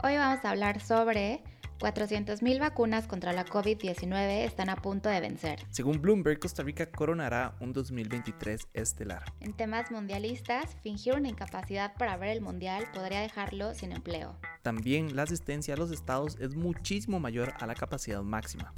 Hoy vamos a hablar sobre 400.000 vacunas contra la COVID-19 están a punto de vencer. Según Bloomberg, Costa Rica coronará un 2023 estelar. En temas mundialistas, fingir una incapacidad para ver el mundial podría dejarlo sin empleo. También la asistencia a los estados es muchísimo mayor a la capacidad máxima.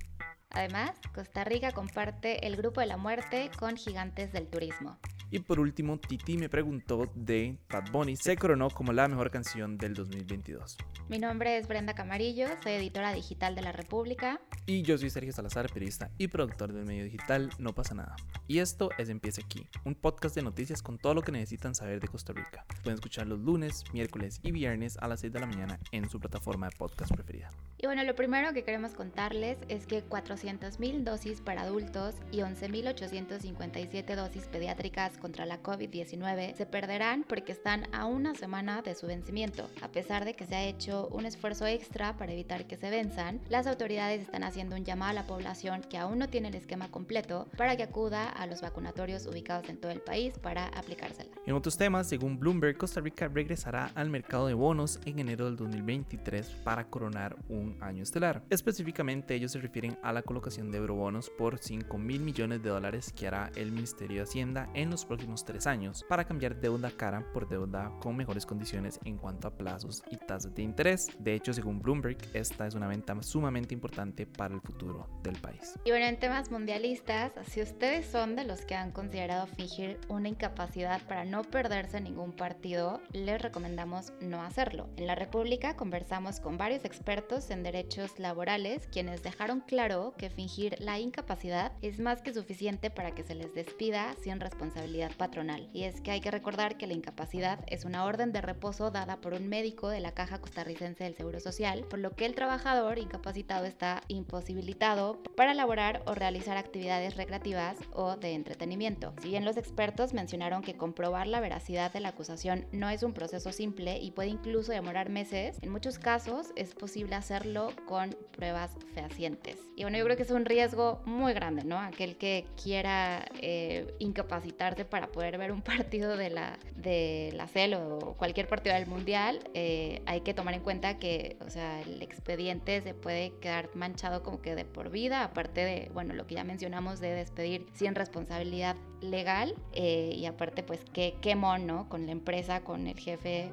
Además, Costa Rica comparte el grupo de la muerte con gigantes del turismo. Y por último, Titi me preguntó de Bad Bunny, se coronó como la mejor canción del 2022. Mi nombre es Brenda Camarillo, soy editora digital de La República. Y yo soy Sergio Salazar, periodista y productor del medio digital No pasa nada. Y esto es Empieza aquí, un podcast de noticias con todo lo que necesitan saber de Costa Rica. Pueden escuchar los lunes, miércoles y viernes a las 6 de la mañana en su plataforma de podcast preferida. Y bueno, lo primero que queremos contarles es que 400.000 dosis para adultos y 11.857 dosis pediátricas contra la COVID-19 se perderán porque están a una semana de su vencimiento. A pesar de que se ha hecho un esfuerzo extra para evitar que se venzan, las autoridades están haciendo un llamado a la población que aún no tiene el esquema completo para que acuda a los vacunatorios ubicados en todo el país para aplicársela. En otros temas, según Bloomberg, Costa Rica regresará al mercado de bonos en enero del 2023 para coronar un año estelar. Específicamente, ellos se refieren a la colocación de eurobonos por 5 mil millones de dólares que hará el Ministerio de Hacienda en los próximos tres años para cambiar deuda cara por deuda con mejores condiciones en cuanto a plazos y tasas de interés. De hecho, según Bloomberg, esta es una venta sumamente importante para el futuro del país. Y bueno, en temas mundialistas, si ustedes son de los que han considerado fingir una incapacidad para no perderse ningún partido, les recomendamos no hacerlo. En la República conversamos con varios expertos en derechos laborales quienes dejaron claro que fingir la incapacidad es más que suficiente para que se les despida sin responsabilidad patronal. Y es que hay que recordar que la incapacidad es una orden de reposo dada por un médico de la Caja Costarricense del Seguro Social, por lo que el trabajador incapacitado está imposibilitado para elaborar o realizar actividades recreativas o de entretenimiento. Si bien los expertos mencionaron que comprobar la veracidad de la acusación no es un proceso simple y puede incluso demorar meses, en muchos casos es posible hacerlo con pruebas fehacientes. Y bueno, yo creo que es un riesgo muy grande, ¿no? Aquel que quiera eh, incapacitarse para poder ver un partido de la, de la CEL o cualquier partido del Mundial, eh, hay que tomar en cuenta que, o sea, el expediente se puede quedar manchado como que de por vida, aparte de, bueno, lo que ya mencionamos de despedir sin responsabilidad legal eh, y aparte pues qué, qué ¿no? Con la empresa, con el jefe,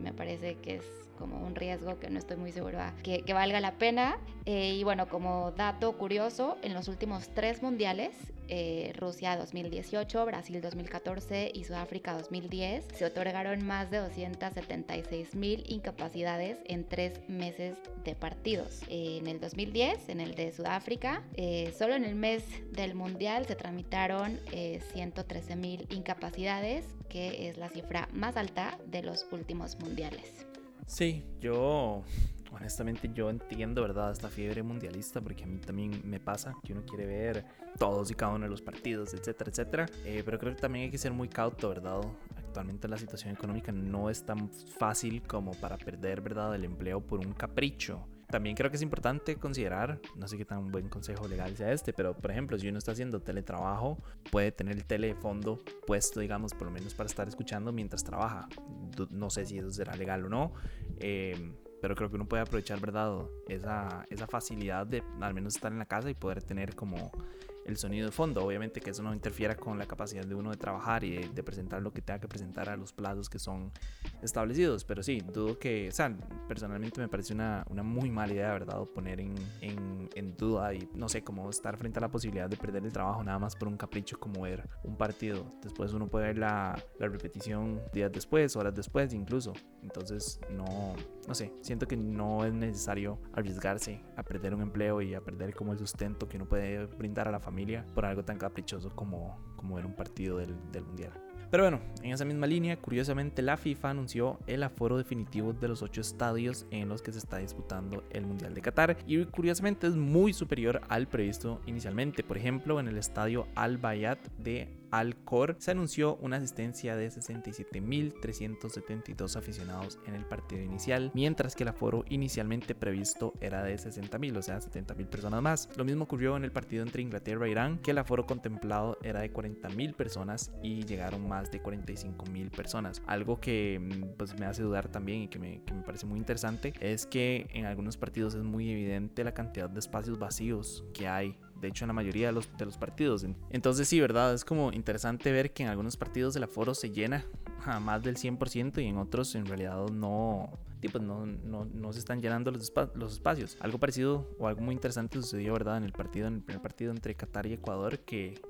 me parece que es como un riesgo que no estoy muy segura que, que valga la pena. Eh, y bueno, como dato curioso, en los últimos tres mundiales, eh, Rusia 2018, Brasil 2014 y Sudáfrica 2010, se otorgaron más de 276 mil incapacidades en tres meses de partidos. en el 2010, en el de Sudáfrica, eh, solo en el mes del mundial se tramitaron 113 mil incapacidades, que es la cifra más alta de los últimos mundiales. Sí, yo honestamente yo entiendo, ¿verdad? Esta fiebre mundialista, porque a mí también me pasa que uno quiere ver todos y cada uno de los partidos, etcétera, etcétera. Eh, pero creo que también hay que ser muy cauto, ¿verdad? Actualmente la situación económica no es tan fácil como para perder, ¿verdad?, el empleo por un capricho. También creo que es importante considerar, no sé qué tan buen consejo legal sea este, pero por ejemplo, si uno está haciendo teletrabajo, puede tener el telefondo puesto, digamos, por lo menos para estar escuchando mientras trabaja. No sé si eso será legal o no. Eh, pero creo que uno puede aprovechar, ¿verdad? Esa, esa facilidad de al menos estar en la casa y poder tener como el sonido de fondo. Obviamente que eso no interfiera con la capacidad de uno de trabajar y de, presentar lo que tenga que presentar a los plazos que son establecidos. Pero sí, dudo que, o sea, personalmente me parece una, una muy mala idea, ¿verdad? Poner en, en, duda y no sé, cómo estar frente a la posibilidad de perder el trabajo nada más por un capricho como ver un partido. Después uno puede ver la, la repetición días después, horas después incluso. Entonces, no, no sé, siento que no es necesario arriesgarse a perder un empleo y a perder como el sustento que uno puede brindar a la familia por algo tan caprichoso como, como ver un partido del, del Mundial. Pero bueno, en esa misma línea, curiosamente la FIFA anunció el aforo definitivo de los ocho estadios en los que se está disputando el Mundial de Qatar y curiosamente es muy superior al previsto inicialmente. Por ejemplo, en el estadio Al Bayat de Alcor, se anunció una asistencia de 67.372 aficionados en el partido inicial, mientras que el aforo inicialmente previsto era de 60.000, o sea, 70.000 personas más. Lo mismo ocurrió en el partido entre Inglaterra e Irán, que el aforo contemplado era de 40.000 personas y llegaron más de 45.000 personas. Algo que mm, pues, me hace dudar también y que me, que me parece muy interesante es que en algunos partidos es muy evidente la cantidad de espacios vacíos que hay de hecho en la mayoría de los, de los partidos. Entonces sí, ¿verdad? Es como interesante ver que en algunos partidos el aforo se llena a más del 100% y en otros en realidad no, pues no, no, no, se están llenando los, los, espacios. Algo parecido o algo muy interesante sucedió, ¿verdad? En el partido, en el primer partido entre Qatar y Ecuador, que,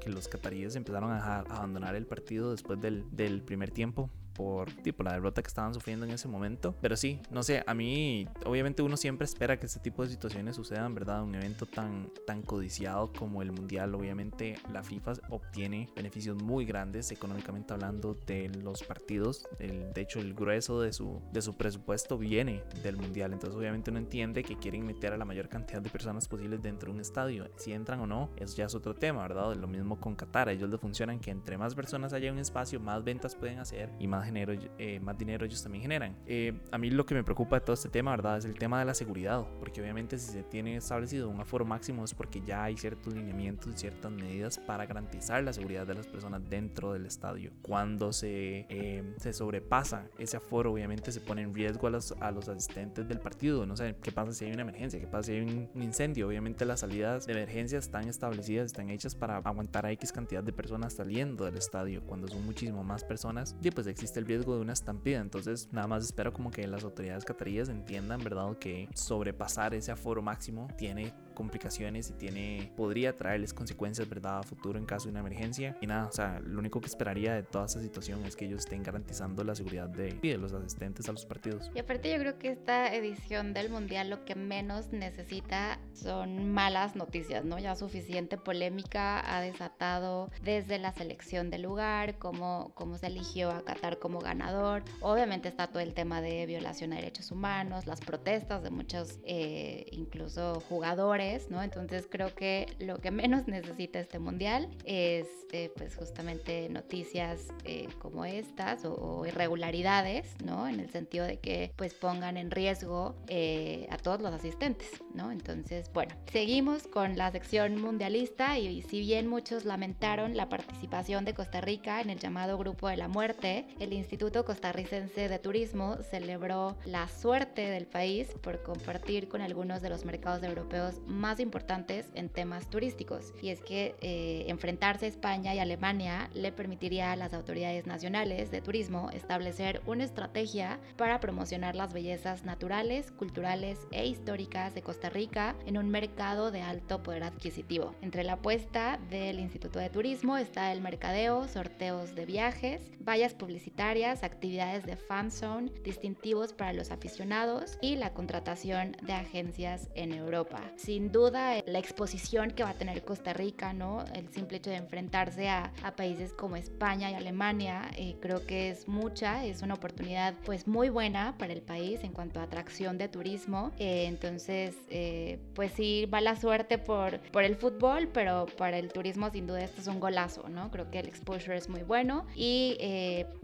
que los cataríes empezaron a, abandonar el partido después del, del primer tiempo por tipo la derrota que estaban sufriendo en ese momento. Pero sí, no sé, a mí obviamente uno siempre espera que este tipo de situaciones sucedan, ¿verdad? Un evento tan, tan codiciado como el Mundial, obviamente la FIFA obtiene beneficios muy grandes económicamente hablando de los partidos. El, de hecho, el grueso de su, de su presupuesto viene del Mundial. Entonces obviamente uno entiende que quieren meter a la mayor cantidad de personas posibles dentro de un estadio. Si entran o no, eso ya es otro tema, ¿verdad? Lo mismo con Qatar. ellos le funcionan que entre más personas haya un espacio, más ventas pueden hacer y más eh, más dinero ellos también generan. Eh, a mí lo que me preocupa de todo este tema, ¿verdad? Es el tema de la seguridad, porque obviamente si se tiene establecido un aforo máximo es porque ya hay ciertos lineamientos y ciertas medidas para garantizar la seguridad de las personas dentro del estadio. Cuando se, eh, se sobrepasa ese aforo, obviamente se pone en riesgo a los, a los asistentes del partido. No sé, ¿qué pasa si hay una emergencia? ¿Qué pasa si hay un, un incendio? Obviamente las salidas de emergencia están establecidas, están hechas para aguantar a X cantidad de personas saliendo del estadio. Cuando son muchísimo más personas, y pues existe el riesgo de una estampida. Entonces, nada más espero como que las autoridades cataríes entiendan, ¿verdad?, que sobrepasar ese aforo máximo tiene complicaciones y tiene podría traerles consecuencias, ¿verdad?, a futuro en caso de una emergencia. Y nada, o sea, lo único que esperaría de toda esta situación es que ellos estén garantizando la seguridad de, de los asistentes a los partidos. Y aparte yo creo que esta edición del Mundial lo que menos necesita son malas noticias, ¿no? Ya suficiente polémica ha desatado desde la selección del lugar, cómo, cómo se eligió a Qatar como ganador. Obviamente está todo el tema de violación a derechos humanos, las protestas de muchos, eh, incluso jugadores ¿no? Entonces creo que lo que menos necesita este mundial es eh, pues justamente noticias eh, como estas o, irregularidades, ¿no? En el sentido de que pues pongan en riesgo eh, a todos los asistentes, ¿no? Entonces, bueno, seguimos con la sección mundialista y, si bien muchos lamentaron la participación de Costa Rica en el llamado Grupo de la Muerte, el Instituto Costarricense de Turismo celebró la suerte del país por compartir con algunos de los mercados europeos importantes en temas turísticos. Y es que eh, enfrentarse a España y Alemania le permitiría a las autoridades nacionales de turismo establecer una estrategia para promocionar las bellezas naturales, culturales e históricas de Costa Rica en un mercado de alto poder adquisitivo. Entre la apuesta del Instituto de Turismo está el mercadeo, sorteos de viajes, vallas publicitarias, actividades de fan zone, distintivos para los aficionados y la contratación de agencias en Europa. Sin duda la exposición que va a tener Costa Rica, ¿no? El simple hecho de enfrentarse a, países como España y Alemania, eh, creo que es mucha, es una oportunidad pues muy buena para el país en cuanto a atracción de turismo. Eh, entonces, eh, pues sí, va la suerte por, por el fútbol, pero para el turismo sin duda esto es un golazo, ¿no? Creo que el exposure es muy bueno y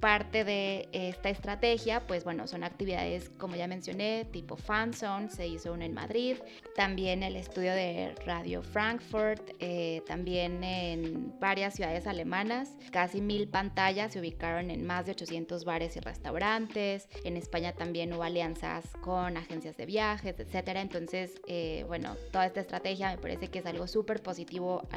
parte de esta estrategia, pues bueno, son actividades como ya mencioné, tipo fan zone, se hizo una en Madrid, también el estudio de Radio Frankfurt, eh, también en varias ciudades alemanas. Casi mil pantallas se ubicaron en más de 800 bares y restaurantes. En España también hubo alianzas con agencias de viajes, etcétera. Entonces, eh, bueno, toda esta estrategia me parece que es algo súper positivo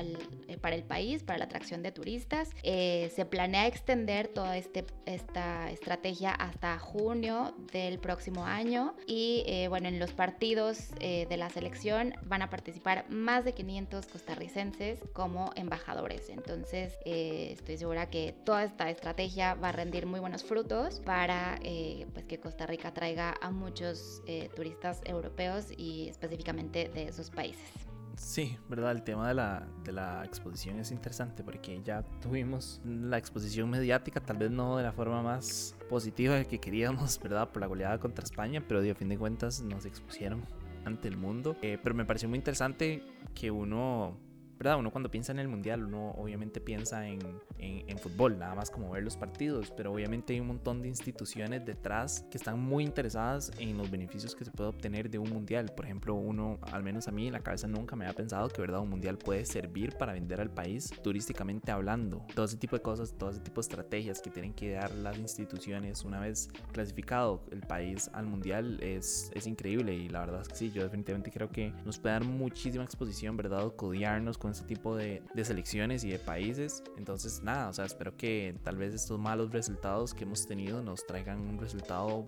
eh, para el país, para la atracción de turistas. se planea extender toda este, esta estrategia hasta junio del próximo año y bueno, en los partidos de la selección van a participar más de 500 costarricenses como embajadores. Entonces eh, estoy segura que toda esta estrategia va a rendir muy buenos frutos para eh, pues que Costa Rica traiga a muchos eh, turistas europeos y específicamente de esos países. Sí, verdad, el tema de la, de la exposición es interesante porque ya tuvimos la exposición mediática, tal vez no de la forma más positiva que queríamos, ¿verdad? Por la goleada contra España, pero a fin de cuentas nos expusieron ante el mundo. Eh, pero me pareció muy interesante que uno ¿verdad? Uno cuando piensa en el mundial, uno obviamente piensa en, en, fútbol, nada más como ver los partidos, pero obviamente hay un montón de instituciones detrás que están muy interesadas en los beneficios que se puede obtener de un mundial. Por ejemplo, uno, al menos a mí en la cabeza nunca me había pensado que, ¿verdad? Un mundial puede servir para vender al país turísticamente hablando. Todo ese tipo de cosas, todo ese tipo de estrategias que tienen que dar las instituciones una vez clasificado el país al mundial es, es increíble y la verdad es que sí, yo definitivamente creo que nos puede dar muchísima exposición, ¿verdad? Codiarnos con este tipo de, de selecciones y de países. Entonces, nada, o sea, espero que tal vez estos malos resultados que hemos tenido nos traigan un resultado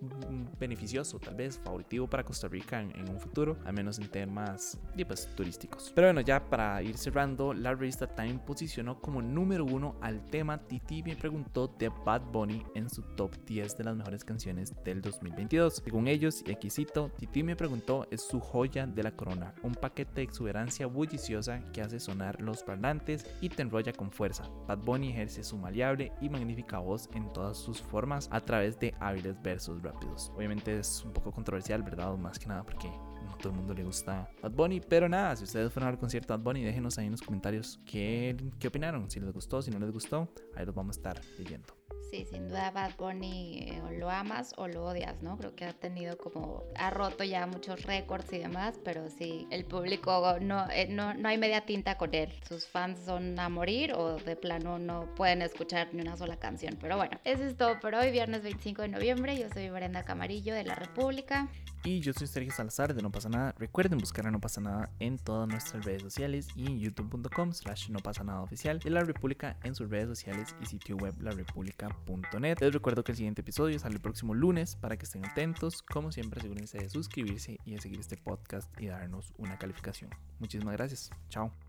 beneficioso, tal vez favoritivo para Costa Rica en, un futuro, al menos en temas pues, turísticos. Pero bueno, ya para ir cerrando, la revista Time posicionó como número uno al tema Titi me preguntó de Bad Bunny en su top 10 de las mejores canciones del 2022. Según ellos, y aquí cito, Titi me preguntó es su joya de la corona, un paquete de exuberancia bulliciosa que hace sonar los parlantes y te enrolla con fuerza. Bad Bunny ejerce su maleable y magnífica voz en todas sus formas a través de hábiles versos rápidos. Obviamente es un poco controversial, ¿verdad? Más que nada porque no todo el mundo le gusta Bad Bunny, pero nada, si ustedes fueron al concierto Bad Bunny, déjenos ahí en los comentarios qué, qué opinaron, si les gustó, si no les gustó, ahí los vamos a estar leyendo. Sí, sin duda Bad Bunny eh, o lo amas o lo odias, ¿no? Creo que ha tenido como, ha roto ya muchos récords y demás, pero sí, el público no, eh, no, no hay media tinta con él. Sus fans son a morir o de plano no pueden escuchar ni una sola canción. Pero bueno, eso es todo por hoy, viernes 25 de noviembre. Yo soy Brenda Camarillo de La República. Y yo soy Sergio Salazar de No Pasa Nada. Recuerden buscar a No Pasa Nada en todas nuestras redes sociales y en youtube.com slash no pasa nada oficial de La República en sus redes sociales y sitio web Les recuerdo que el siguiente episodio sale el próximo lunes para que estén atentos. Como siempre, asegúrense de suscribirse y de seguir este podcast y darnos una calificación. Muchísimas gracias. Chao.